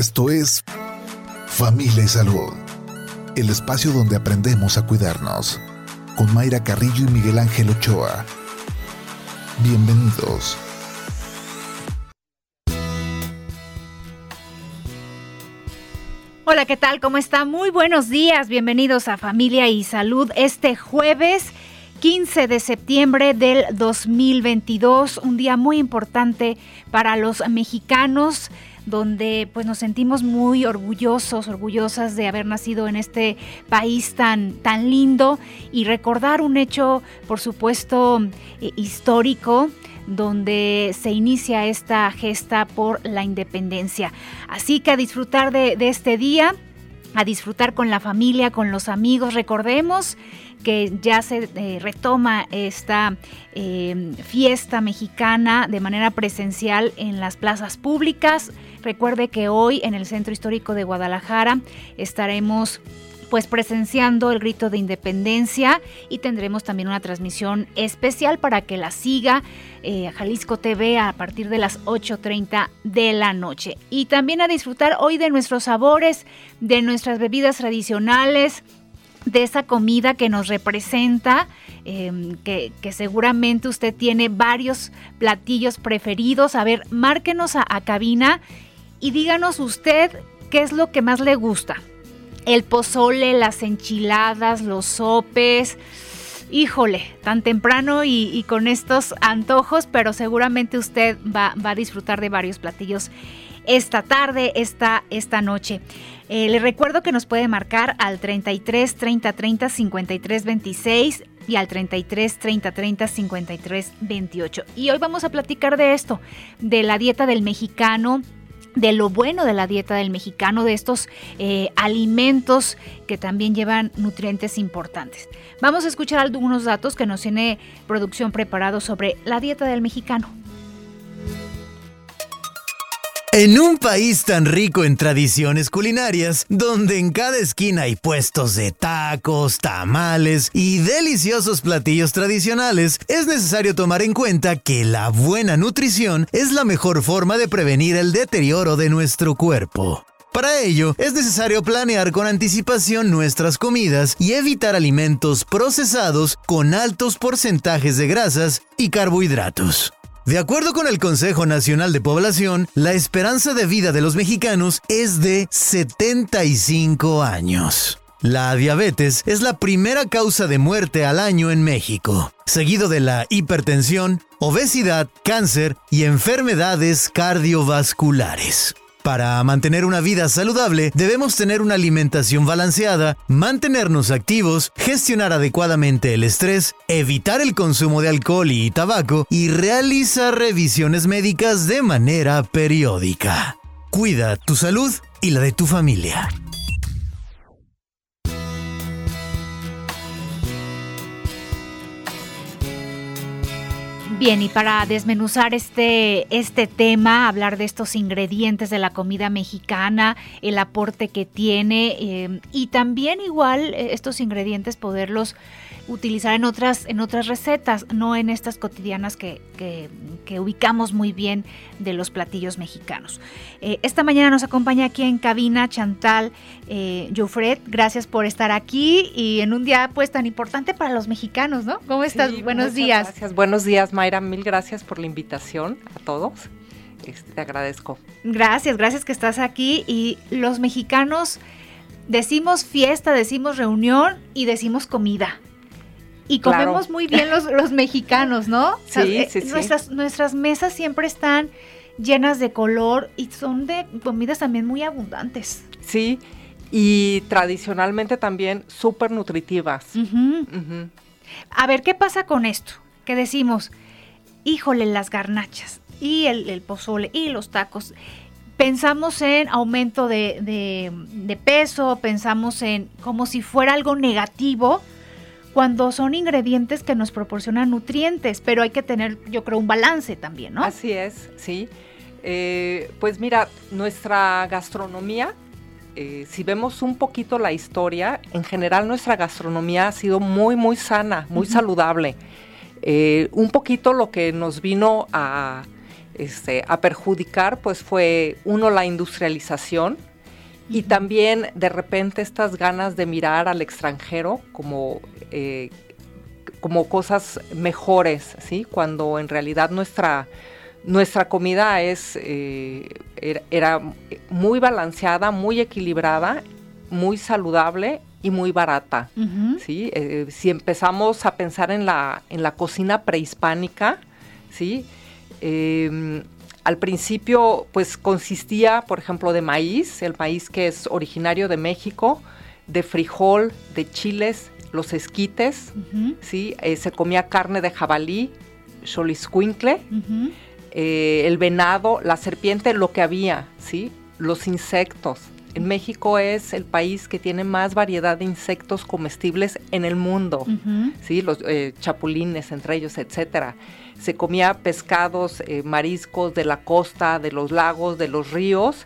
Esto es Familia y Salud, el espacio donde aprendemos a cuidarnos, con Mayra Carrillo y Miguel Ángel Ochoa. Bienvenidos. Hola, ¿qué tal? ¿Cómo está? Muy buenos días. Bienvenidos a Familia y Salud este jueves 15 de septiembre del 2022, un día muy importante para los mexicanos donde pues nos sentimos muy orgullosos, orgullosas de haber nacido en este país tan, tan lindo y recordar un hecho, por supuesto, eh, histórico donde se inicia esta gesta por la independencia. Así que a disfrutar de, de este día, a disfrutar con la familia, con los amigos. Recordemos que ya se eh, retoma esta eh, fiesta mexicana de manera presencial en las plazas públicas. Recuerde que hoy en el Centro Histórico de Guadalajara estaremos pues presenciando el grito de independencia y tendremos también una transmisión especial para que la siga eh, Jalisco TV a partir de las 8.30 de la noche. Y también a disfrutar hoy de nuestros sabores, de nuestras bebidas tradicionales, de esa comida que nos representa, em, que, seguramente usted tiene varios platillos preferidos. A ver, márquenos a, cabina y díganos usted qué es lo que más le gusta. El pozole, las enchiladas, los sopes. Híjole, tan temprano y, con estos antojos, pero seguramente usted va, va a disfrutar de varios platillos esta tarde, esta, esta noche. Eh, le recuerdo que nos puede marcar al 33 30 30 53 26 y al 33 30 30 53 28. Y hoy vamos a platicar de esto, de la dieta del mexicano, de lo bueno de la dieta del mexicano, de estos eh, alimentos que también llevan nutrientes importantes. Vamos a escuchar algunos datos que nos tiene producción preparado sobre la dieta del mexicano. En un país tan rico en tradiciones culinarias, donde en cada esquina hay puestos de tacos, tamales y deliciosos platillos tradicionales, es necesario tomar en cuenta que la buena nutrición es la mejor forma de prevenir el deterioro de nuestro cuerpo. Para ello, es necesario planear con anticipación nuestras comidas y evitar alimentos procesados con altos porcentajes de grasas y carbohidratos. De acuerdo con el Consejo Nacional de Población, la esperanza de vida de los mexicanos es de 75 años. La diabetes es la primera causa de muerte al año en México, seguido de la hipertensión, obesidad, cáncer y enfermedades cardiovasculares. Para mantener una vida saludable debemos tener una alimentación balanceada, mantenernos activos, gestionar adecuadamente el estrés, evitar el consumo de alcohol y tabaco y realizar revisiones médicas de manera periódica. Cuida tu salud y la de tu familia. Bien, y para desmenuzar este, este tema, hablar de estos ingredientes de la comida mexicana, el aporte que tiene eh, y también igual eh, estos ingredientes poderlos utilizar en otras, en otras recetas, no en estas cotidianas que, ubicamos muy bien de los platillos mexicanos. Eh, esta mañana nos acompaña aquí en cabina Chantal eh, gracias por estar aquí y en un día pues tan importante para los mexicanos, ¿no? ¿Cómo estás? Buenos días. Gracias, buenos días Mayra, mil gracias por la invitación a todos. Este, te agradezco. Gracias, gracias que estás aquí y los mexicanos decimos fiesta, decimos reunión y decimos comida. Y comemos muy bien los, mexicanos, ¿no? Sí, eh, sí, sí. Nuestras, nuestras mesas siempre están llenas de color y son de comidas también muy abundantes. Sí, y tradicionalmente también súper nutritivas. A ver, ¿qué pasa con esto? Que decimos, híjole, las garnachas y el, pozole y los tacos. Pensamos en aumento de, de peso, pensamos en como si fuera algo negativo, cuando son ingredientes que nos proporcionan nutrientes, pero hay que tener, yo creo, un balance también, ¿no? Así es, sí. Eh, pues mira, nuestra gastronomía, eh, si vemos un poquito la historia, en general nuestra gastronomía ha sido muy, muy sana, muy saludable. Eh, un poquito lo que nos vino a este, a perjudicar, pues fue uno la industrialización y también de repente estas ganas de mirar al extranjero como, eh, como cosas mejores, ¿sí? Cuando en realidad nuestra, nuestra comida es, eh, era, muy balanceada, muy equilibrada, muy saludable y muy barata. ¿sí? Eh, si empezamos a pensar en la, en la cocina prehispánica, ¿sí? Em, al principio, pues consistía, por ejemplo, de maíz, el maíz que es originario de México, de frijol, de chiles, los esquites, ¿sí? Eh, se comía carne de jabalí, xoliscuincle, eh, el venado, la serpiente, lo que había, ¿sí? Los insectos. En México es el país que tiene más variedad de insectos comestibles en el mundo, ¿sí? Los eh, chapulines entre ellos, etcétera se comía pescados, eh, mariscos de la costa, de los lagos, de los ríos.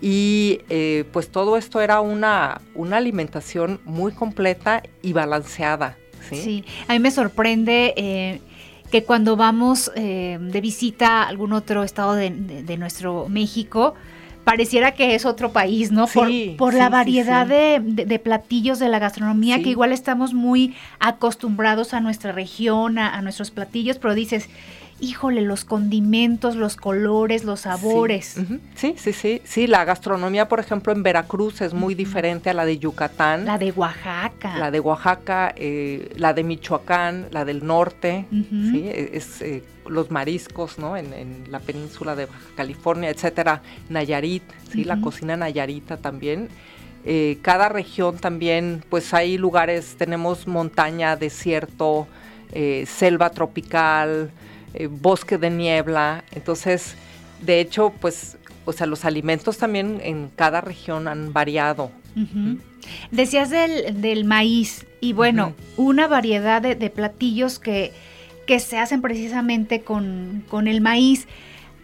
Y eh, pues todo esto era una, una alimentación muy completa y balanceada. Sí, a mí me sorprende que cuando vamos de visita a algún otro estado de, de nuestro México, pareciera que es otro país, ¿no? por, la variedad de, platillos de la gastronomía, que igual estamos muy acostumbrados a nuestra región, a, nuestros platillos, pero dices, híjole, los condimentos, los colores, los sabores. Sí, sí, sí, sí, la gastronomía, por ejemplo, en Veracruz es muy diferente a la de Yucatán. La de Oaxaca. La de Oaxaca, eh, la de Michoacán, la del norte, ¿sí? E, es... Eh, los mariscos, ¿no? En, la península de Baja California, etcétera, Nayarit, ¿sí? La cocina nayarita también. Eh, cada región también, pues hay lugares, tenemos montaña, desierto, eh, selva tropical, eh, bosque de niebla. Entonces, de hecho, pues, o sea, los alimentos también en cada región han variado. Decías del, maíz y bueno, una variedad de platillos que que se hacen precisamente con, el maíz.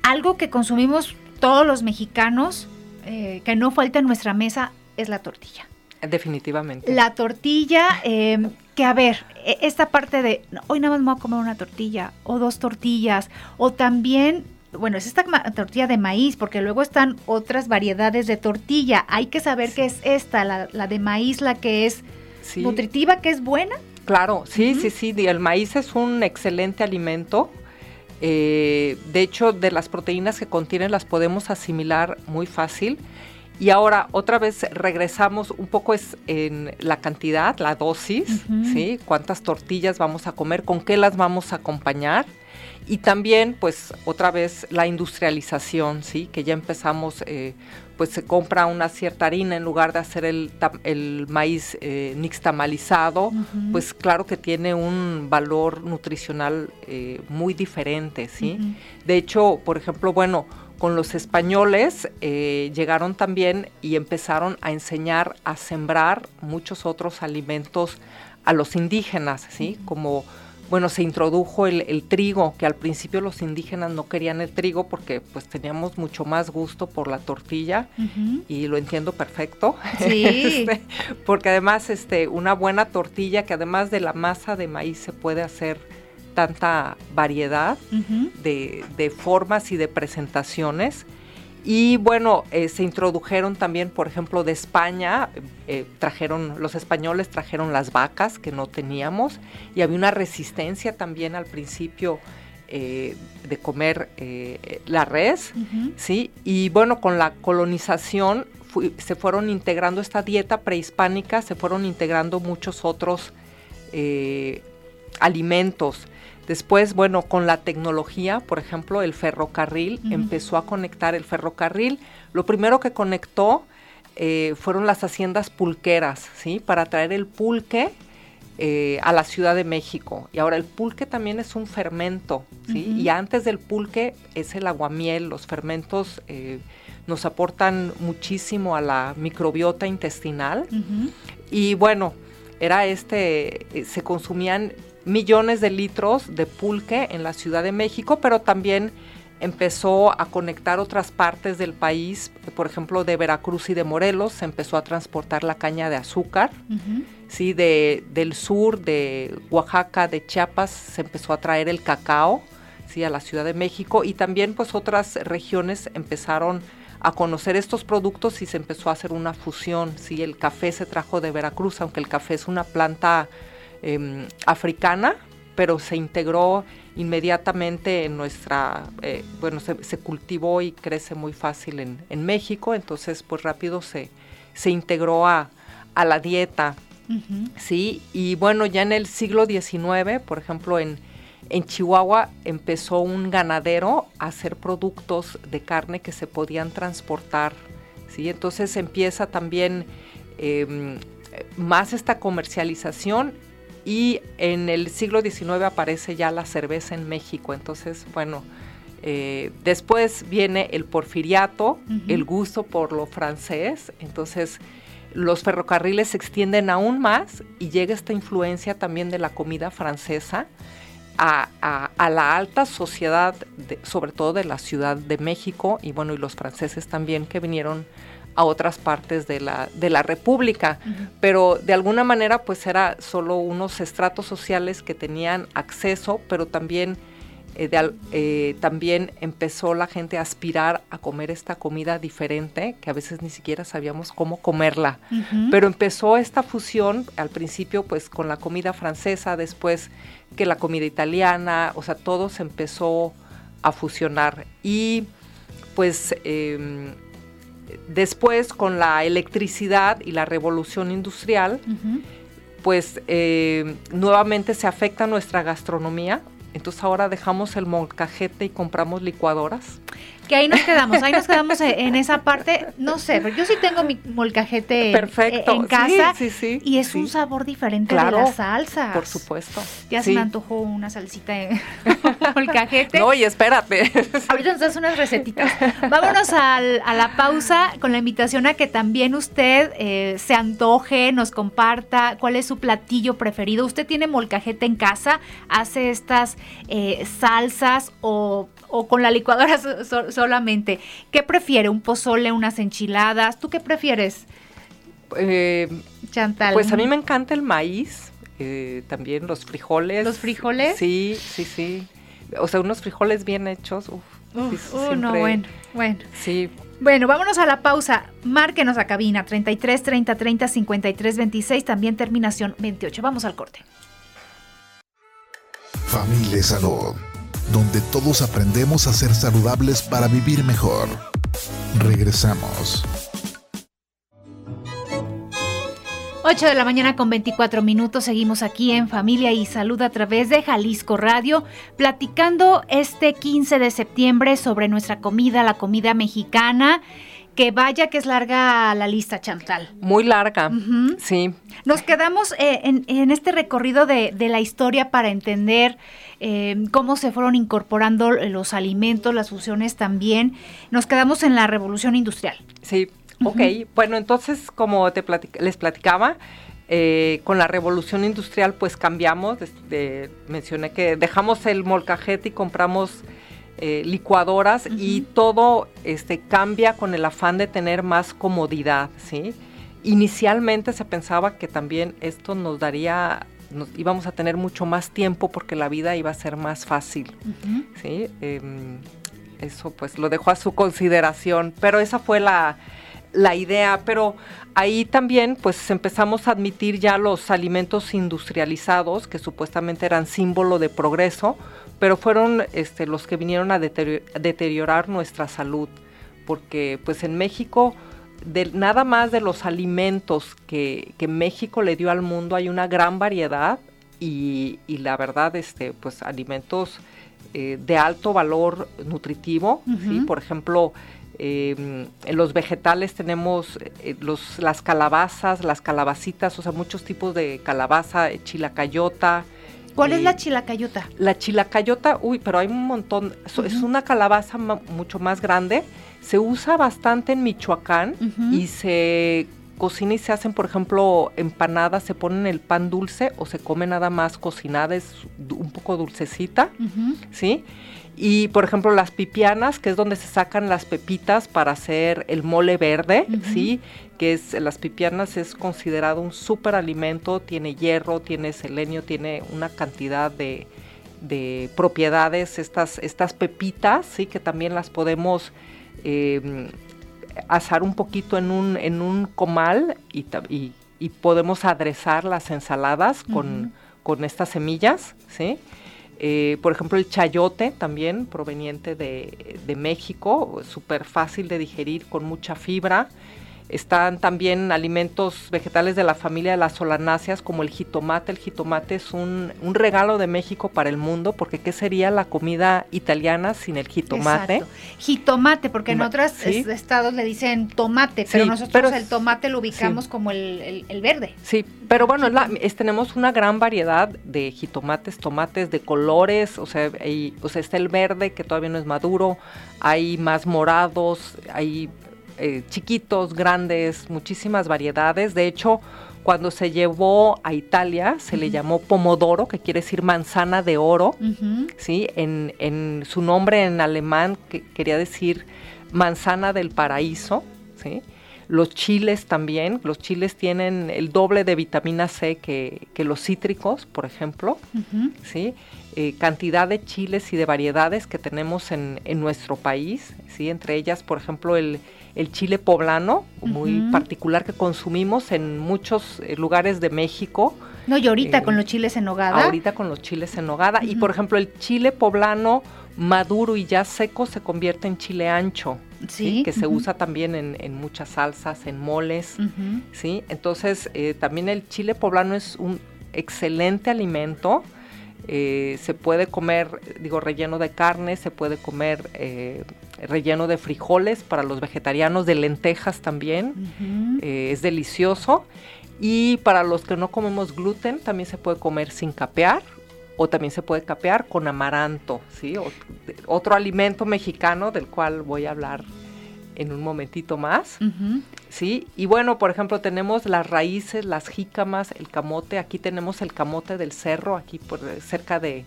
Algo que consumimos todos los mexicanos, eh, que no falta en nuestra mesa, es la tortilla. Definitivamente. La tortilla, eh, que a ver, e, esta parte de hoy nada más me voy a comer una tortilla o dos tortillas, o también, bueno, es esta tortilla de maíz, porque luego están otras variedades de tortilla. Hay que saber qué es esta, la, de maíz, la que es nutritiva, que es buena. Claro, sí, sí, sí. El maíz es un excelente alimento. Eh, de hecho, de las proteínas que contienen las podemos asimilar muy fácil. Y ahora otra vez regresamos un poco es en la cantidad, la dosis, ¿sí? Cuántas tortillas vamos a comer, con qué las vamos a acompañar. Y también, pues, otra vez la industrialización, ¿sí? Que ya empezamos eh, pues se compra una cierta harina en lugar de hacer el, el maíz eh, nixtamalizado, pues claro que tiene un valor nutricional eh, muy diferente, ¿sí? De hecho, por ejemplo, bueno, con los españoles eh, llegaron también y empezaron a enseñar a sembrar muchos otros alimentos a los indígenas, ¿sí? Como bueno, se introdujo el, trigo, que al principio los indígenas no querían el trigo porque pues teníamos mucho más gusto por la tortilla y lo entiendo perfecto. Sí. Este, porque además este, una buena tortilla que además de la masa de maíz se puede hacer tanta variedad de, de formas y de presentaciones. Y bueno, eh, se introdujeron también, por ejemplo, de España, eh, trajeron, los españoles trajeron las vacas que no teníamos y había una resistencia también al principio eh, de comer la res, ¿sí? Y bueno, con la colonización se fueron integrando esta dieta prehispánica, se fueron integrando muchos otros alimentos Después, bueno, con la tecnología, por ejemplo, el ferrocarril empezó a conectar el ferrocarril. Lo primero que conectó eh, fueron las haciendas pulqueras, ¿sí? Para traer el pulque eh, a la Ciudad de México. Y ahora el pulque también es un fermento, ¿sí? Y antes del pulque es el aguamiel. Los fermentos eh, nos aportan muchísimo a la microbiota intestinal. Y bueno, era este, se consumían millones de litros de pulque en la Ciudad de México, pero también empezó a conectar otras partes del país, por ejemplo de Veracruz y de Morelos, se empezó a transportar la caña de azúcar, sí, de, del sur, de Oaxaca, de Chiapas, se empezó a traer el cacao, sí, a la Ciudad de México y también pues otras regiones empezaron a conocer estos productos y se empezó a hacer una fusión. Sí, el café se trajo de Veracruz, aunque el café es una planta em, africana, pero se integró inmediatamente en nuestra, eh, bueno, se, cultivó y crece muy fácil en, México, entonces pues rápido se, se integró a, la dieta, ¿sí? Y bueno, ya en el siglo XIX, por ejemplo, en, en Chihuahua empezó un ganadero a hacer productos de carne que se podían transportar, ¿sí? Entonces empieza también em, más esta comercialización y en el siglo XIX aparece ya la cerveza en México. Entonces, bueno, eh, después viene el porfiriato, el gusto por lo francés. Entonces, los ferrocarriles se extienden aún más y llega esta influencia también de la comida francesa a, la alta sociedad, sobre todo de la Ciudad de México y bueno, y los franceses también que vinieron a otras partes de la, de la República, pero de alguna manera pues era solo unos estratos sociales que tenían acceso, pero también, eh, eh, también empezó la gente a aspirar a comer esta comida diferente, que a veces ni siquiera sabíamos cómo comerla, pero empezó esta fusión al principio pues con la comida francesa, después que la comida italiana, o sea, todo se empezó a fusionar. Y pues... Em, después con la electricidad y la revolución industrial, pues eh, nuevamente se afecta nuestra gastronomía. Entonces ahora dejamos el molcajete y compramos licuadoras que ahí nos quedamos, ahí nos quedamos e, en esa parte. No sé, pero yo sí tengo mi molcajete Perfecto. en casa sí, sí, y es un sabor diferente de las salsas. Por supuesto. Ya se me antojó una salsita de molcajete. No, y espérate. Ahorita nos das unas recetitas. Vámonos a la pausa con la invitación a que también usted eh, se antoje, nos comparta cuál es su platillo preferido. ¿Usted tiene molcajete en casa? ¿Hace estas eh, salsas o o con la licuadora solamente. ¿Qué prefiere? ¿Un pozole, unas enchiladas? ¿Tú qué prefieres? Eh, Chantal. Pues a mí me encanta el maíz, eh, también los frijoles. ¿Los frijoles? Sí, sí, sí. O sea, unos frijoles bien hechos. Uf, Uf uh, no, bueno, bueno. Sí. Bueno, vámonos a la pausa. Márquenos a cabina 33 30 30 53 26, también terminación 28. Vamos al corte. Familia Salud donde todos aprendemos a ser saludables para vivir mejor. Regresamos. 8 de la mañana con 24 minutos, seguimos aquí en Familia y Salud a través de Jalisco Radio, platicando este 15 de septiembre sobre nuestra comida, la comida mexicana que vaya que es larga la lista, Chantal. Muy larga, sí. Nos quedamos eh, en, este recorrido de, la historia para entender eh, cómo se fueron incorporando los alimentos, las fusiones también. Nos quedamos en la revolución industrial. Sí, ok. Bueno, entonces, como te les platicaba, eh, con la revolución industrial pues cambiamos, mencioné que dejamos el molcajete y compramos eh, licuadoras y todo este, cambia con el afán de tener más comodidad, ¿sí? Inicialmente se pensaba que también esto nos daría, nos íbamos a tener mucho más tiempo porque la vida iba a ser más fácil, ¿sí? Em, eso pues lo dejo a su consideración, pero esa fue la, la idea, pero ahí también pues empezamos a admitir ya los alimentos industrializados que supuestamente eran símbolo de progreso, pero fueron este, los que vinieron a deteriorar nuestra salud, porque pues en México, de, nada más de los alimentos que, México le dio al mundo, hay una gran variedad y, la verdad, este, pues alimentos eh, de alto valor nutritivo, por ejemplo, em, en los vegetales tenemos eh, los, las calabazas, las calabacitas, o sea, muchos tipos de calabaza, chilacayota, ¿Cuál es la chilacayota? La chilacayota, uy, pero hay un montón. Es una calabaza mucho más grande. Se usa bastante en Michoacán y se cocina y se hacen, por ejemplo, empanadas, se ponen el pan dulce o se come nada más cocinada, es un poco dulcecita, ¿sí? Y por ejemplo las pipianas, que es donde se sacan las pepitas para hacer el mole verde, ¿sí? Que es, las pipianas es considerado un súper alimento, tiene hierro, tiene selenio, tiene una cantidad de, de propiedades, estas, estas pepitas, ¿sí? que también las podemos em, asar un poquito en un, en un comal y, y, podemos aderezar las ensaladas con, con, estas semillas. ¿sí? Eh, por ejemplo, el chayote también proveniente de, de México, súper fácil de digerir, con mucha fibra. Están también alimentos vegetales de la familia de las solanáceas como el jitomate. El jitomate es un, regalo de México para el mundo porque ¿qué sería la comida italiana sin el jitomate? Exacto. Jitomate, porque en otros estados le dicen tomate, pero nosotros el tomate lo ubicamos como el, verde. Sí, pero bueno, tenemos una gran variedad de jitomates, tomates de colores, o sea, o sea, está el verde que todavía no es maduro, hay más morados, hay eh, chiquitos, grandes, muchísimas variedades. De hecho, cuando se llevó a Italia se le llamó pomodoro, que quiere decir manzana de oro, ¿sí? En, su nombre en alemán que quería decir manzana del paraíso, ¿sí? Los chiles también, los chiles tienen el doble de vitamina C que, los cítricos, por ejemplo, ¿sí? Eh, cantidad de chiles y de variedades que tenemos en, en nuestro país, ¿sí? Entre ellas, por ejemplo, el, el chile poblano, muy particular que consumimos en muchos eh, lugares de México. No, y ahorita eh, con los chiles en nogada. Ahorita con los chiles en nogada. Y por ejemplo, el chile poblano maduro y ya seco se convierte en chile ancho. Sí, que se usa también en, muchas salsas, en moles, ¿sí? Entonces, eh, también el chile poblano es un excelente alimento, eh, se puede comer, digo, relleno de carne, se puede comer eh, relleno de frijoles para los vegetarianos, de lentejas también, eh, es delicioso. Y para los que no comemos gluten, también se puede comer sin capear o también se puede capear con amaranto, ¿sí? otro alimento mexicano del cual voy a hablar en un momentito más, ¿sí? Y bueno, por ejemplo, tenemos las raíces, las jícamas, el camote, aquí tenemos el camote del cerro, aquí por cerca de,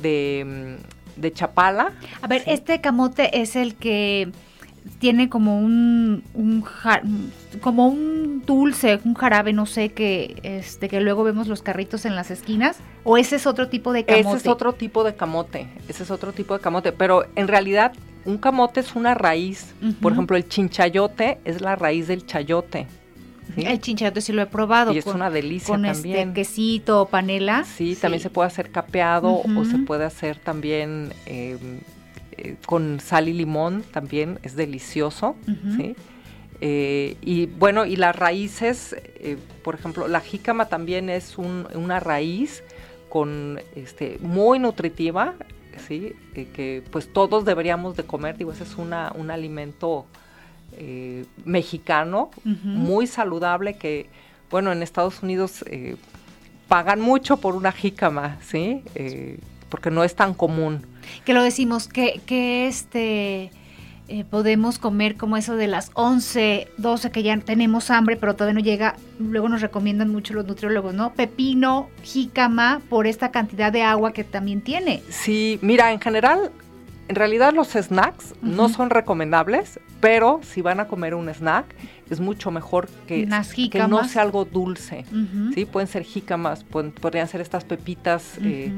de, mm, Chapala. A ver, este camote es el que tiene como un, como un dulce, un jarabe, no sé, que este que luego vemos los carritos en las esquinas, o ese es otro tipo de camote. Ese es otro tipo de camote, ese es otro tipo de camote, pero en realidad un camote es una raíz. Por ejemplo, el chinchayote es la raíz del chayote. El chinchayote sí lo he probado. Y es una delicia con Este quesito o panela. Sí, también se puede hacer capeado o se puede hacer también em, eh, con sal y limón, también es delicioso. Eh, y bueno, y las raíces, eh, por ejemplo, la jícama también es una raíz con este muy nutritiva ¿sí? que pues todos deberíamos de comer, digo, ese es una, un alimento mexicano muy saludable que, bueno, en Estados Unidos pagan mucho por una jícama, ¿sí? Porque no es tan común. Que lo decimos, que, que este eh, podemos comer como eso de las 11, 12 que ya tenemos hambre, pero todavía no llega. Luego nos recomiendan mucho los nutriólogos, ¿no? Pepino, jícama, por esta cantidad de agua que también tiene. Sí, mira, en general, en realidad los snacks no son recomendables, pero si van a comer un snack, es mucho mejor que, que no sea algo dulce. ¿sí? Pueden ser jícamas, podrían ser estas pepitas. Eh,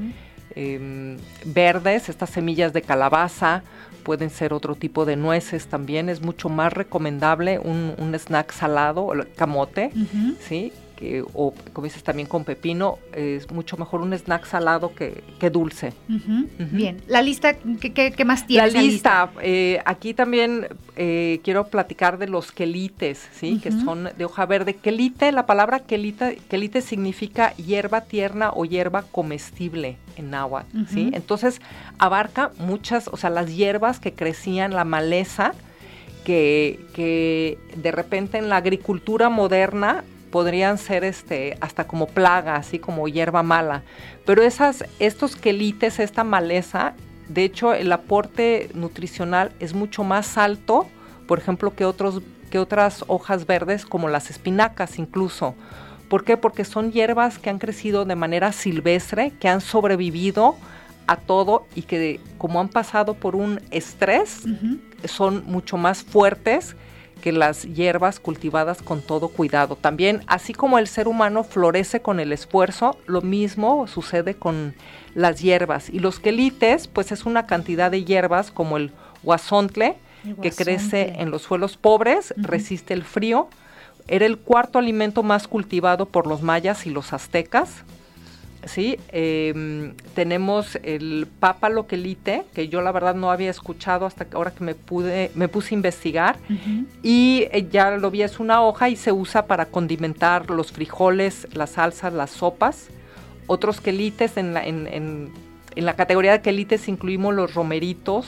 em, verdes, estas semillas de calabaza, pueden ser otro tipo de nueces también. Es mucho más recomendable un, un snack salado, el camote, ¿sí? Que, o como dices también con pepino, es mucho mejor un snack salado que, dulce. Bien, la lista, ¿qué, más tiene? La lista, eh, aquí también eh, quiero platicar de los quelites, ¿sí? Que son de hoja verde. Quelite, la palabra quelite, quelite significa hierba tierna o hierba comestible en náhuatl, ¿sí? Entonces abarca muchas, o sea, las hierbas que crecían, la maleza, que, que de repente en la agricultura moderna podrían ser este hasta como plaga, así como hierba mala. Pero esas, estos quelites, esta maleza, de hecho el aporte nutricional es mucho más alto, por ejemplo, que, otros, que otras hojas verdes como las espinacas incluso. ¿Por qué? Porque son hierbas que han crecido de manera silvestre, que han sobrevivido a todo y que como han pasado por un estrés, son mucho más fuertes que las hierbas cultivadas con todo cuidado. También, así como el ser humano florece con el esfuerzo, lo mismo sucede con las hierbas. Y los quelites, pues es una cantidad de hierbas como el guasontle, que crece en los suelos pobres, resiste el frío. Era el cuarto alimento más cultivado por los mayas y los aztecas. ¿Sí? Em, tenemos el papa loquelite, que yo la verdad no había escuchado hasta ahora que me pude, me puse a investigar. Y eh, ya lo vi, es una hoja y se usa para condimentar los frijoles, las salsas, las sopas. Otros quelites, en la, en, en, en la categoría de quelites incluimos los romeritos,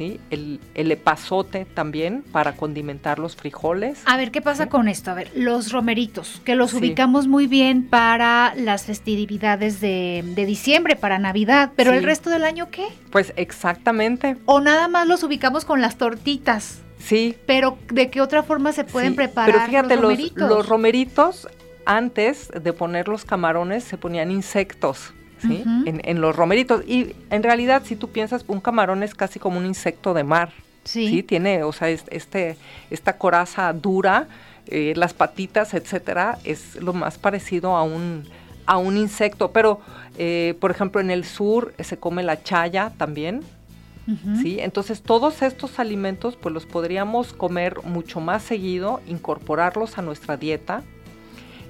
el, el, epazote también para condimentar los frijoles. A ver, ¿qué pasa con esto? A ver, los romeritos, que los ubicamos muy bien para las festividades de, diciembre, para Navidad, pero el resto del año, ¿qué? Pues exactamente. O nada más los ubicamos con las tortitas. Sí. Pero ¿de qué otra forma se pueden preparar pero fíjate, los romeritos? los romeritos, antes de poner los camarones, se ponían insectos en, los romeritos. Y en realidad, si tú piensas, un camarón es casi como un insecto de mar. Sí. Tiene, o sea, este, esta coraza dura, eh, las patitas, etcétera, es lo más parecido a un, a un insecto. Pero, eh, por ejemplo, en el sur se come la chaya también. ¿Sí? Entonces todos estos alimentos pues los podríamos comer mucho más seguido, incorporarlos a nuestra dieta.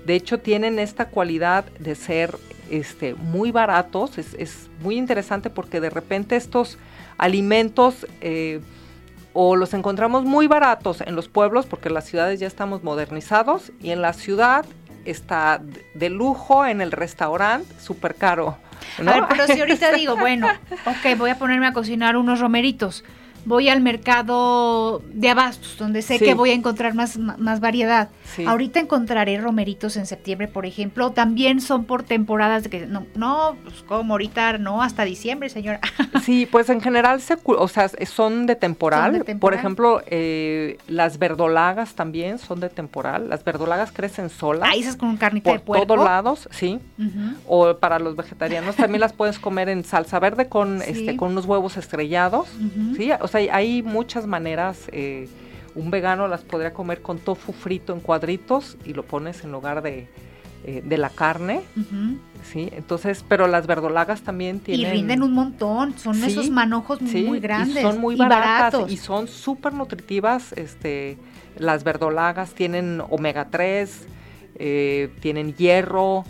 De hecho tienen esta cualidad de ser este, muy baratos. Es, muy interesante porque de repente estos alimentos eh, o los encontramos muy baratos en los pueblos porque en las ciudades ya estamos modernizados y en la ciudad está de lujo en el restaurante, súper caro. A ver, pero si ahorita digo, bueno, ok, voy a ponerme a cocinar unos romeritos voy al mercado de abastos, donde sé que voy a encontrar más, más variedad. Ahorita encontraré romeritos en septiembre, por ejemplo. También son por temporadas de que no, no, pues como ahorita, no, hasta diciembre, señora. Sí, pues en general, se, o sea, son de temporal. Por ejemplo, eh, las verdolagas también son de temporal. Las verdolagas crecen solas. Ah, esas con carnita de puerco. todos lados, sí. O para los vegetarianos también las puedes comer en salsa verde con, este, con unos huevos estrellados. Sí, o hay muchas maneras. Eh, un vegano las podría comer con tofu frito en cuadritos y lo pones en lugar de, eh, de la carne. Sí, entonces, pero las verdolagas también tienen. Y rinden un montón, son esos manojos muy grandes. Y son muy baratas y, son súper nutritivas. Este, las verdolagas tienen omega 3, eh, tienen hierro,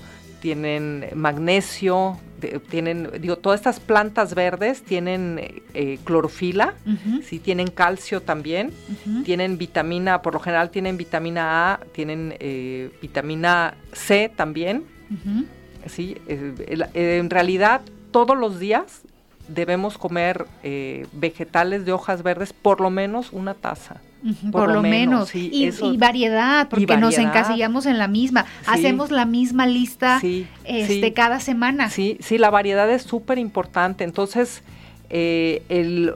tienen magnesio, tienen, digo, todas estas plantas verdes tienen eh, clorofila, sí, tienen calcio también, tienen vitamina, por lo general tienen vitamina A, tienen eh, vitamina C también, sí, eh, en realidad todos los días debemos comer vegetales de hojas verdes por lo menos una taza. por, lo, menos. y, variedad, porque nos encasillamos en la misma. Hacemos la misma lista este, cada semana. Sí, sí, la variedad es súper importante. Entonces, eh,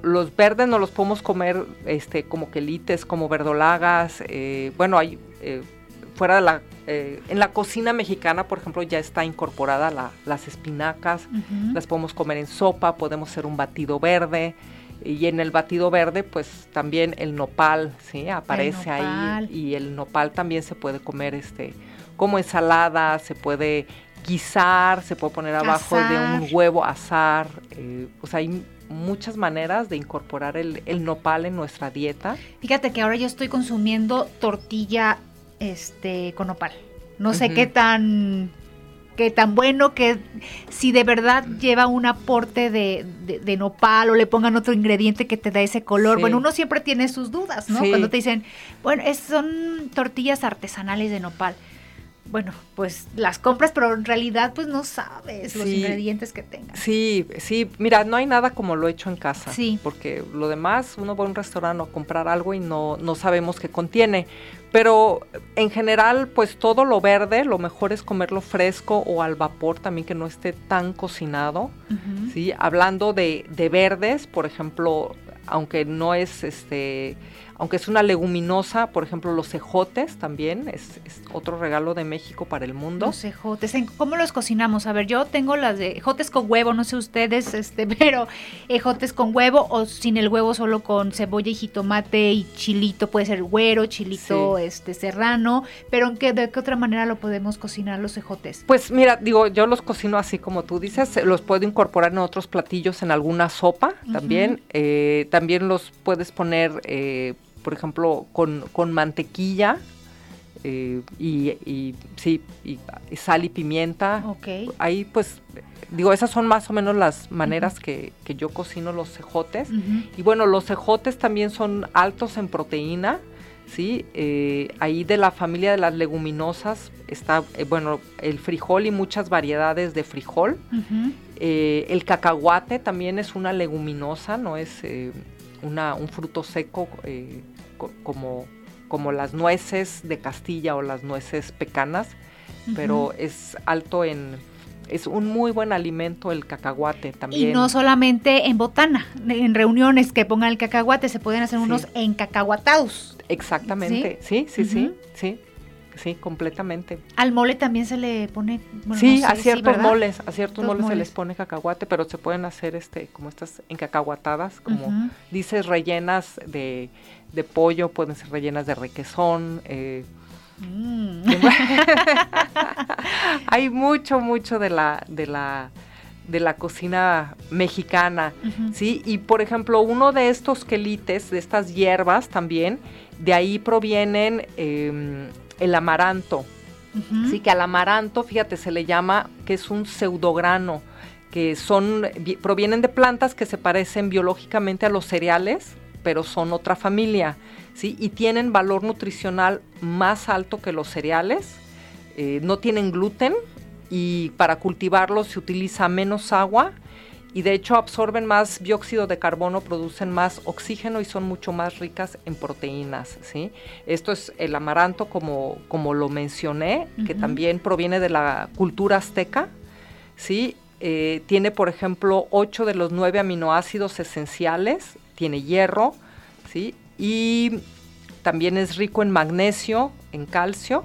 los verdes no los podemos comer este, como quelites, como verdolagas. Eh, bueno, hay eh, fuera de la en la cocina mexicana, por ejemplo, ya está incorporada la, las espinacas, las podemos comer en sopa, podemos hacer un batido verde, y en el batido verde, pues también el nopal, ¿sí? Aparece ahí. Y el nopal también se puede comer este como ensalada, se puede guisar, se puede poner abajo de un huevo, asar. Eh, pues hay muchas maneras de incorporar el, el, nopal en nuestra dieta. Fíjate que ahora yo estoy consumiendo tortilla este, con nopal. No sé qué tan que tan bueno que si de verdad lleva un aporte de, de, nopal o le pongan otro ingrediente que te da ese color. Bueno, uno siempre tiene sus dudas, ¿no? Cuando te dicen, bueno, es, son tortillas artesanales de nopal bueno, pues las compras, pero en realidad pues no sabes los ingredientes que tengan. Sí, sí, mira, no hay nada como lo hecho en casa. Sí. Porque lo demás, uno va a un restaurante a comprar algo y no, no sabemos qué contiene. Pero en general, pues todo lo verde, lo mejor es comerlo fresco o al vapor también que no esté tan cocinado. ¿sí? Hablando de, de verdes, por ejemplo, aunque no es este aunque es una leguminosa, por ejemplo, los cejotes también, es, otro regalo de México para el mundo. Los cejotes, ¿cómo los cocinamos? A ver, yo tengo las de ejotes con huevo, no sé ustedes, este, pero ejotes con huevo o sin el huevo solo con cebolla y jitomate y chilito, puede ser güero, chilito este serrano, pero qué, ¿de qué otra manera lo podemos cocinar los ejotes? Pues mira, digo, yo los cocino así como tú dices, los puedo incorporar en otros platillos, en alguna sopa también, eh, también los puedes poner... Eh, por ejemplo, con, con mantequilla eh, y, sí, y, sal y pimienta. Ahí pues, digo, esas son más o menos las maneras que, yo cocino los cejotes. Y bueno, los cejotes también son altos en proteína. ¿sí? Eh, ahí de la familia de las leguminosas está, eh, bueno, el frijol y muchas variedades de frijol. el cacahuate también es una leguminosa, no es una, un fruto seco como, como las nueces de Castilla o las nueces pecanas, pero es alto en, es un muy buen alimento el cacahuate también. Y no solamente en botana, en reuniones que pongan el cacahuate, se pueden hacer unos encacahuatados. Exactamente, sí, sí, sí, sí, sí, completamente. Al mole también se le pone. sí, a ciertos moles, a ciertos moles, se les pone cacahuate, pero se pueden hacer este, como estas encacahuatadas, como dices, rellenas de de pollo, pueden ser rellenas de requesón. Eh, mm. hay mucho, mucho de la, de la, de la cocina mexicana, ¿sí? Y por ejemplo, uno de estos quelites, de estas hierbas también, de ahí provienen em, el amaranto. Sí, que al amaranto, fíjate, se le llama que es un pseudograno, que son, provienen de plantas que se parecen biológicamente a los cereales, pero son otra familia, ¿sí? Y tienen valor nutricional más alto que los cereales, eh, no tienen gluten y para cultivarlos se utiliza menos agua y de hecho absorben más dióxido de carbono, producen más oxígeno y son mucho más ricas en proteínas, ¿sí? Esto es el amaranto como, como lo mencioné, que también proviene de la cultura azteca, ¿sí? Eh, tiene, por ejemplo, 8 de los 9 aminoácidos esenciales tiene hierro, ¿sí? Y también es rico en magnesio, en calcio,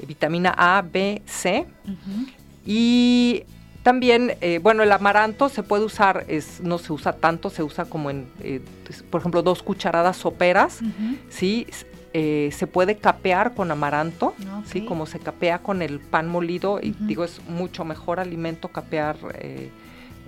eh, vitamina A, B, C. Y también, eh, bueno, el amaranto se puede usar, es, no se usa tanto, se usa como en, eh, pues, por ejemplo, dos cucharadas soperas, ¿sí? se puede capear con amaranto, ¿sí? Como se capea con el pan molido, y digo, es mucho mejor alimento capear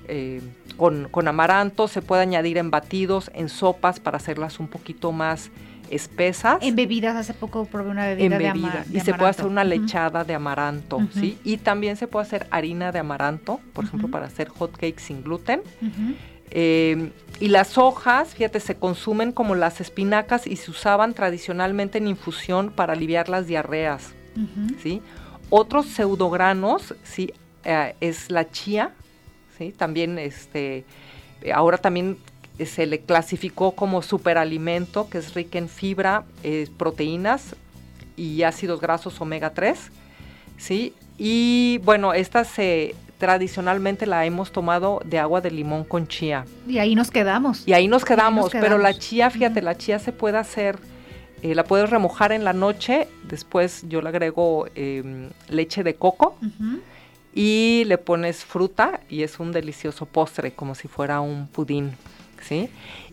eh, con, amaranto, se puede añadir en batidos, en sopas para hacerlas un poquito más espesas. En bebidas, hace poco probé una bebida, de, Y se puede hacer una lechada de amaranto, ¿sí? Y también se puede hacer harina de amaranto, por ejemplo, para hacer hot cakes sin gluten. Eh, y las hojas, fíjate, se consumen como las espinacas y se usaban tradicionalmente en infusión para aliviar las diarreas, ¿sí? Otros pseudogranos, ¿sí? Eh, es la chía, también este, ahora también se le clasificó como superalimento, que es rica en fibra, eh, proteínas y ácidos grasos omega 3, ¿sí? Y bueno, esta se tradicionalmente la hemos tomado de agua de limón con chía. Y ahí nos quedamos. Y ahí nos quedamos, pero la chía, fíjate, la chía se puede hacer, eh, la puedes remojar en la noche, después yo le agrego em, leche de coco y le pones fruta y es un delicioso postre, como si fuera un pudín. ¿Sí?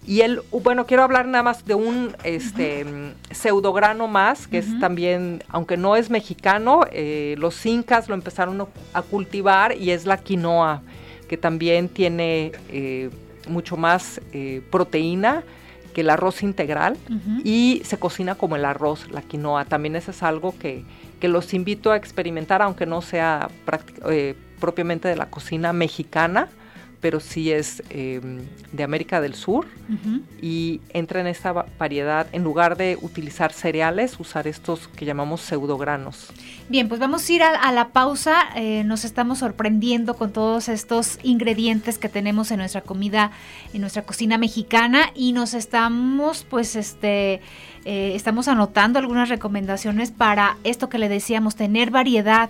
Y el, bueno, quiero hablar nada más de un este, pseudograno más, que es también, aunque no es mexicano, eh, los incas lo empezaron a cultivar y es la quinoa, que también tiene eh, mucho más eh, proteína que el arroz integral y se cocina como el arroz, la quinoa. También eso es algo que, que los invito a experimentar, aunque no sea propiamente de la cocina mexicana, pero sí es em, de América del Sur y entra en esta variedad, en lugar de utilizar cereales, usar estos que llamamos pseudogranos. Bien, pues vamos a ir a, la pausa, eh, nos estamos sorprendiendo con todos estos ingredientes que tenemos en nuestra comida, en nuestra cocina mexicana y nos estamos pues este eh, estamos anotando algunas recomendaciones para esto que le decíamos, tener variedad.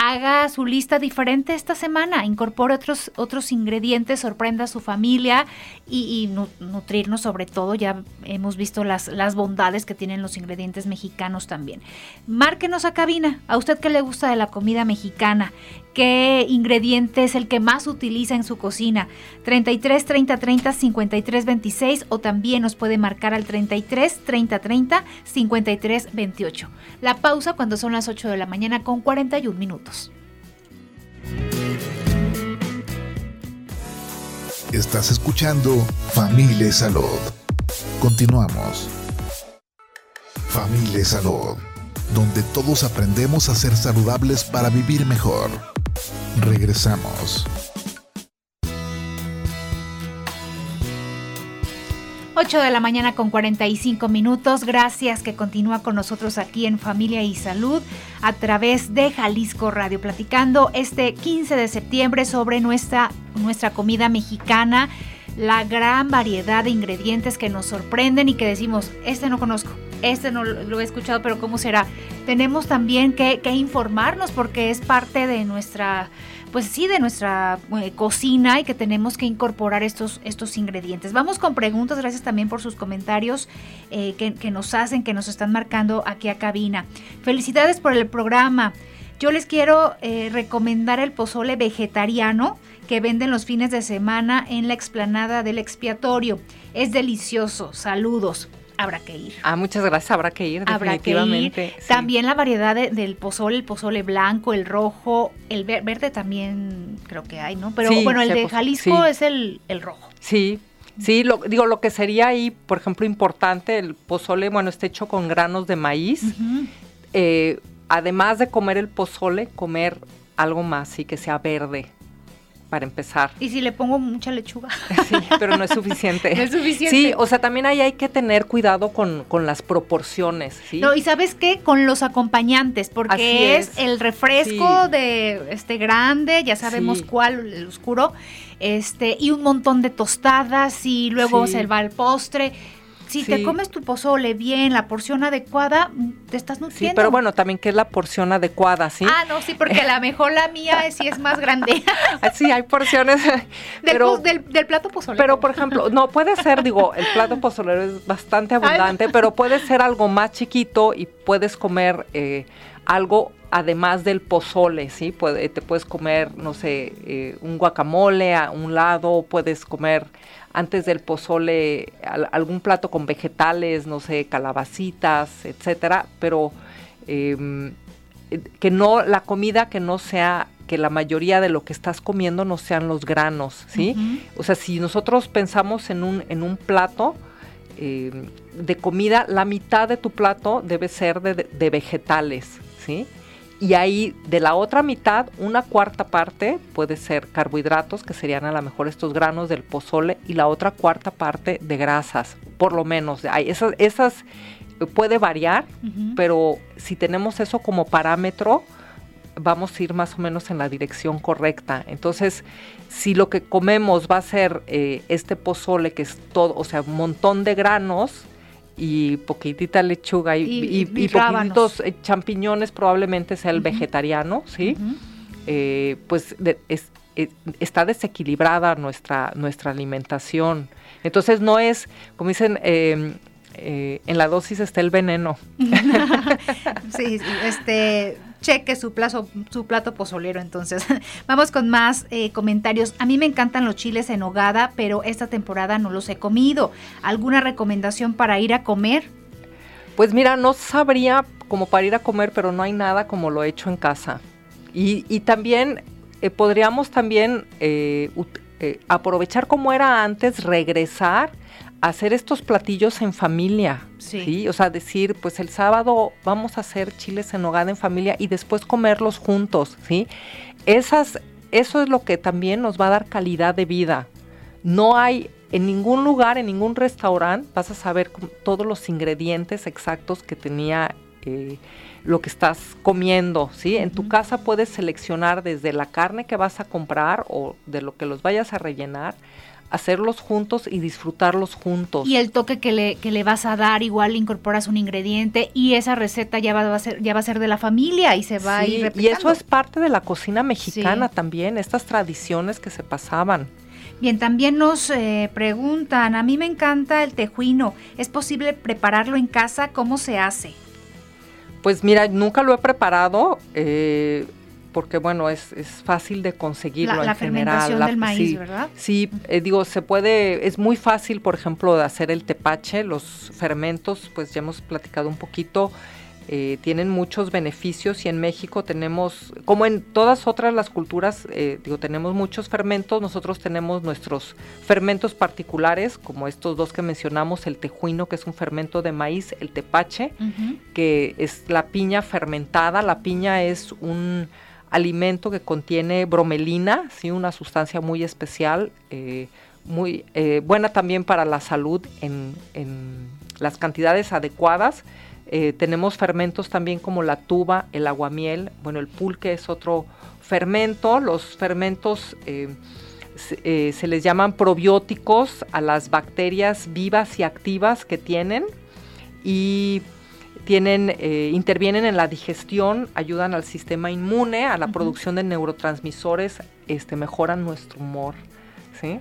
Haga su lista diferente esta semana, incorpore otros, otros ingredientes, sorprenda a su familia y, nutrirnos sobre todo. Ya hemos visto las, las bondades que tienen los ingredientes mexicanos también. Márquenos a cabina, a usted que le gusta de la comida mexicana, qué ingrediente es el que más utiliza en su cocina. 33 30 30 53 26 o también nos puede marcar al 33 30 30 53 28. La pausa cuando son las 8 de la mañana con 41 minutos. Estás escuchando Familia Salud. Continuamos. Familia Salud, donde todos aprendemos a ser saludables para vivir mejor. Regresamos. 8 de la mañana con 45 minutos. Gracias que continúa con nosotros aquí en Familia y Salud a través de Jalisco Radio, platicando este 15 de septiembre sobre nuestra, nuestra comida mexicana, la gran variedad de ingredientes que nos sorprenden y que decimos, este no conozco, este no lo he escuchado, pero ¿cómo será? Tenemos también que, informarnos porque es parte de nuestra, pues sí, de nuestra eh, cocina y que tenemos que incorporar estos, estos ingredientes. Vamos con preguntas, gracias también por sus comentarios eh, que, nos hacen, que nos están marcando aquí a cabina. Felicidades por el programa. Yo les quiero eh, recomendar el pozole vegetariano que venden los fines de semana en la explanada del expiatorio. Es delicioso. Saludos habrá que ir. Ah, muchas gracias, habrá que ir, habrá Que ir. También la variedad del pozole, el pozole blanco, el rojo, el verde también creo que hay, ¿no? Pero bueno, el de Jalisco es el, rojo. Sí, Sí, lo, digo, lo que sería ahí, por ejemplo, importante, el pozole, bueno, está hecho con granos de maíz. Eh, además de comer el pozole, comer algo más, sí, que sea verde para empezar. ¿Y si le pongo mucha lechuga? Sí, pero no es suficiente. no es suficiente. Sí, o sea, también ahí hay que tener cuidado con, las proporciones, ¿sí? No, y ¿sabes qué? Con los acompañantes, porque es. el refresco de este grande, ya sabemos cuál, el oscuro, este, y un montón de tostadas, y luego se va el postre si te comes tu pozole bien, la porción adecuada, te estás nutriendo. Sí, pero bueno, también que es la porción adecuada, ¿sí? Ah, no, sí, porque a lo mejor la mía es, sí es más grande. sí, hay porciones. Del, del, plato pozolero. Pero, por ejemplo, no, puede ser, digo, el plato pozolero es bastante abundante, pero puede ser algo más chiquito y puedes comer eh, algo además del pozole, ¿sí? Puede, te puedes comer, no sé, eh, un guacamole a un lado, puedes comer antes del pozole algún plato con vegetales, no sé, calabacitas, etcétera, pero em, que no, la comida que no sea, que la mayoría de lo que estás comiendo no sean los granos, ¿sí? O sea, si nosotros pensamos en un, en un plato, em, de comida, la mitad de tu plato debe ser de, de vegetales, ¿sí? Y ahí de la otra mitad, una cuarta parte puede ser carbohidratos, que serían a lo mejor estos granos del pozole, y la otra cuarta parte de grasas, por lo menos. esas, esas eh, puede variar, pero si tenemos eso como parámetro, vamos a ir más o menos en la dirección correcta. Entonces, si lo que comemos va a ser eh, este pozole, que es todo, o sea, un montón de granos, y poquitita lechuga y, poquitos eh, champiñones, probablemente sea el vegetariano, ¿sí? Eh, pues es, eh, está desequilibrada nuestra, nuestra alimentación. Entonces no es, como dicen, em, en la dosis está el veneno. sí, este, cheque su, plato pozolero. Entonces, vamos con más eh, comentarios. A mí me encantan los chiles en hogada, pero esta temporada no los he comido. ¿Alguna recomendación para ir a comer? Pues mira, no sabría como para ir a comer, pero no hay nada como lo he hecho en casa. Y, también eh, podríamos también eh, aprovechar como era antes, regresar hacer estos platillos en familia, sí. O sea, decir, pues el sábado vamos a hacer chiles en hogada en familia y después comerlos juntos, ¿sí? Esas, eso es lo que también nos va a dar calidad de vida. No hay en ningún lugar, en ningún restaurante, vas a saber todos los ingredientes exactos que tenía eh, lo que estás comiendo, ¿sí? En tu casa puedes seleccionar desde la carne que vas a comprar o de lo que los vayas a rellenar, hacerlos juntos y disfrutarlos juntos. Y el toque que le, que le vas a dar, igual incorporas un ingrediente y esa receta ya va a ser, ya va a ser de la familia y se va a ir replicando. Y eso es parte de la cocina mexicana también, estas tradiciones que se pasaban. Bien, también nos eh, preguntan, a mí me encanta el tejuino, ¿es posible prepararlo en casa? ¿Cómo se hace? Pues mira, nunca lo he preparado. Eh, porque bueno, es, es fácil de conseguirlo la, en la general. Fermentación del maíz, sí, ¿verdad? Sí, eh, digo, se puede, es muy fácil, por ejemplo, de hacer el tepache, los fermentos, pues ya hemos platicado un poquito, eh, tienen muchos beneficios y en México tenemos, como en todas otras las culturas, eh, digo, tenemos muchos fermentos, nosotros tenemos nuestros fermentos particulares, como estos dos que mencionamos, el tejuino, que es un fermento de maíz, el tepache, Uh -huh. que es la piña fermentada, la piña es un alimento que contiene bromelina, ¿sí? una sustancia muy especial, eh, muy eh, buena también para la salud en, las cantidades adecuadas. Eh, tenemos fermentos también como la tuba, el aguamiel, bueno, el pulque es otro fermento. Los fermentos se, se les llaman probióticos a las bacterias vivas y activas que tienen y tienen, eh, intervienen en la digestión, ayudan al sistema inmune, a la uh -huh. producción de neurotransmisores, este, mejoran nuestro humor. ¿Sí?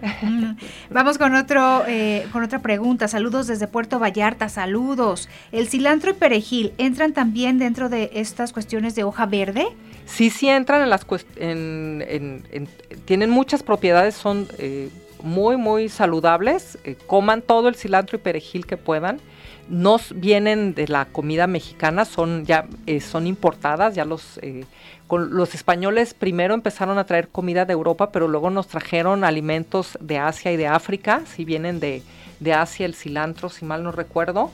Vamos con otro eh, con otra pregunta. Saludos desde Puerto Vallarta. Saludos. ¿El cilantro y perejil entran también dentro de estas cuestiones de hoja verde? Sí, sí entran en las en, en, en, tienen muchas propiedades, son eh, muy muy saludables. Eh, coman todo el cilantro y perejil que puedan no vienen de la comida mexicana, son ya eh, son importadas, ya los eh, con los españoles primero empezaron a traer comida de Europa, pero luego nos trajeron alimentos de Asia y de África, si vienen de, de Asia el cilantro, si mal no recuerdo.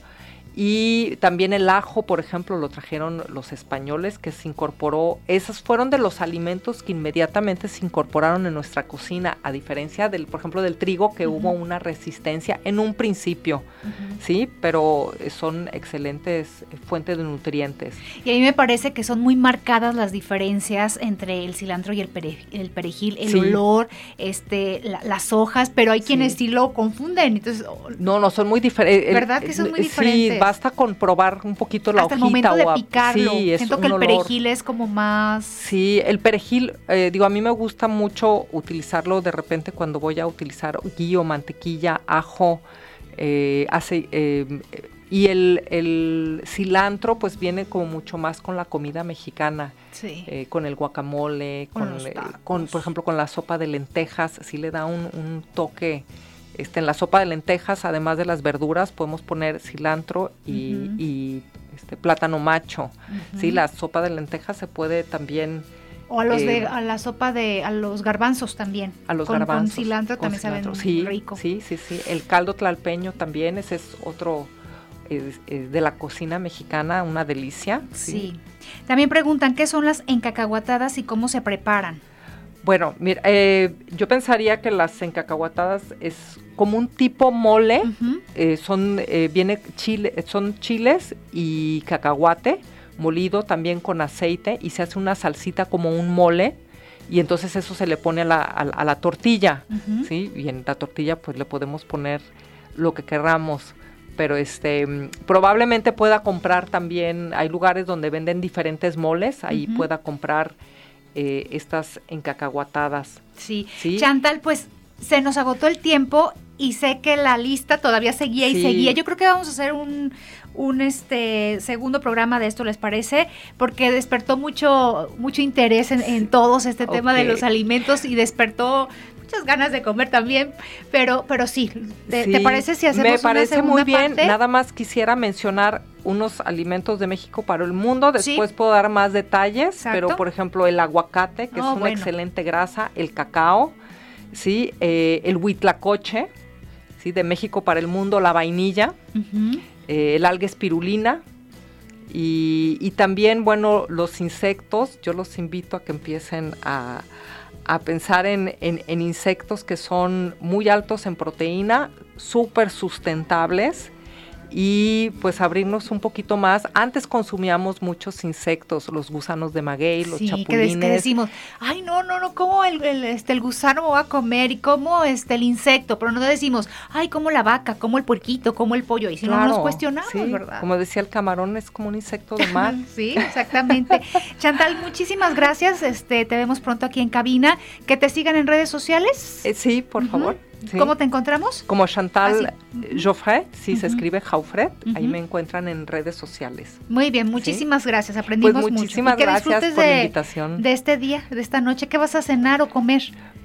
Y también el ajo, por ejemplo, lo trajeron los españoles, que se incorporó, esos fueron de los alimentos que inmediatamente se incorporaron en nuestra cocina, a diferencia del, por ejemplo, del trigo, que uh -huh. hubo una resistencia en un principio, uh -huh. ¿sí? Pero son excelentes fuentes de nutrientes. Y a mí me parece que son muy marcadas las diferencias entre el cilantro y el, pere, el perejil, el sí. olor, este, la, las hojas, pero hay quienes sí. sí, lo confunden. Entonces, no, no, son muy diferentes. ¿Verdad que son muy diferentes? Sí, basta con probar un poquito la Hasta hojita. el momento de o a, picarlo. Sí, Siento que el olor. perejil es como más... Sí, el perejil, eh, digo, a mí me gusta mucho utilizarlo de repente cuando voy a utilizar guillo, mantequilla, ajo, eh, hace, eh, y el, el, cilantro pues viene como mucho más con la comida mexicana, sí. eh, con el guacamole, con, con, con, por ejemplo con la sopa de lentejas, sí le da un, un toque este, en la sopa de lentejas, además de las verduras, podemos poner cilantro y, uh -huh. y este, plátano macho. Uh -huh. Sí, la sopa de lentejas se puede también... O a los eh, de a la sopa de a los garbanzos también. A los con, garbanzos. Con cilantro con también cilantro. saben sí, rico. Sí, sí, sí. El caldo tlalpeño también, ese es otro eh, eh, de la cocina mexicana, una delicia. Sí. sí. También preguntan qué son las encacahuatadas y cómo se preparan. Bueno, mira, eh, yo pensaría que las encacahuatadas es como un tipo mole, uh -huh. eh, son eh, viene chile, son chiles y cacahuate molido también con aceite y se hace una salsita como un mole y entonces eso se le pone a la, a, a la tortilla, uh -huh. sí, y en la tortilla pues le podemos poner lo que queramos pero este probablemente pueda comprar también hay lugares donde venden diferentes moles ahí uh -huh. pueda comprar eh, estas encacahuatadas. Sí. sí. Chantal, pues se nos agotó el tiempo y sé que la lista todavía seguía y sí. seguía. Yo creo que vamos a hacer un, un este segundo programa de esto, ¿les parece? Porque despertó mucho, mucho interés en, en todos este okay. tema de los alimentos y despertó muchas ganas de comer también, pero, pero sí, ¿te, sí, ¿te parece si hacemos Me parece una muy bien, parte? nada más quisiera mencionar unos alimentos de México para el mundo, después sí. puedo dar más detalles, Exacto. pero por ejemplo el aguacate, que oh, es una bueno. excelente grasa, el cacao, sí, eh, el huitlacoche, sí, de México para el mundo, la vainilla, uh -huh. eh, el alga espirulina, y, y, también, bueno, los insectos, yo los invito a que empiecen a, a pensar en, en, en, insectos que son muy altos en proteína, súper sustentables y pues abrirnos un poquito más. Antes consumíamos muchos insectos, los gusanos de maguey, los sí, chapulines. Que, decimos, ay no, no, no, ¿cómo el, este, el gusano me va a comer y cómo este, el insecto? Pero no decimos, ay, como la vaca, como el puerquito, como el pollo. Y si no nos cuestionamos, ¿verdad? Como decía el camarón, es como un insecto de mar. sí, exactamente. Chantal, muchísimas gracias. Este, te vemos pronto aquí en cabina. Que te sigan en redes sociales. Eh, sí, por favor. ¿Cómo te encontramos? Como Chantal ah, Joffre, si se escribe Jaufret, ahí me encuentran en redes sociales. Muy bien, muchísimas gracias, aprendimos pues muchísimas gracias por la invitación. De este día, de esta noche, ¿qué vas a cenar o comer?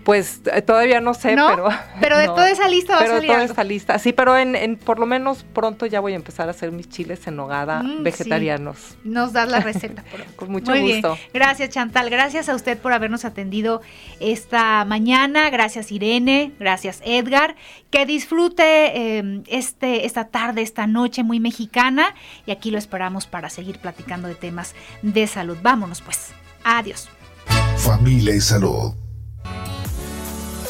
Pues eh, todavía no sé, pero... Pero de toda esa lista va pero a salir toda esa lista, sí, pero en, por lo menos pronto ya voy a empezar a hacer mis chiles en nogada mm, vegetarianos. Nos das la receta. Con mucho gusto. Gracias, Chantal. Gracias a usted por habernos atendido esta mañana. Gracias, Irene. Gracias, Edgar. Que disfrute em, este, esta tarde, esta noche muy mexicana. Y aquí lo esperamos para seguir platicando de temas de salud. Vámonos pues. Adiós. Familia y salud.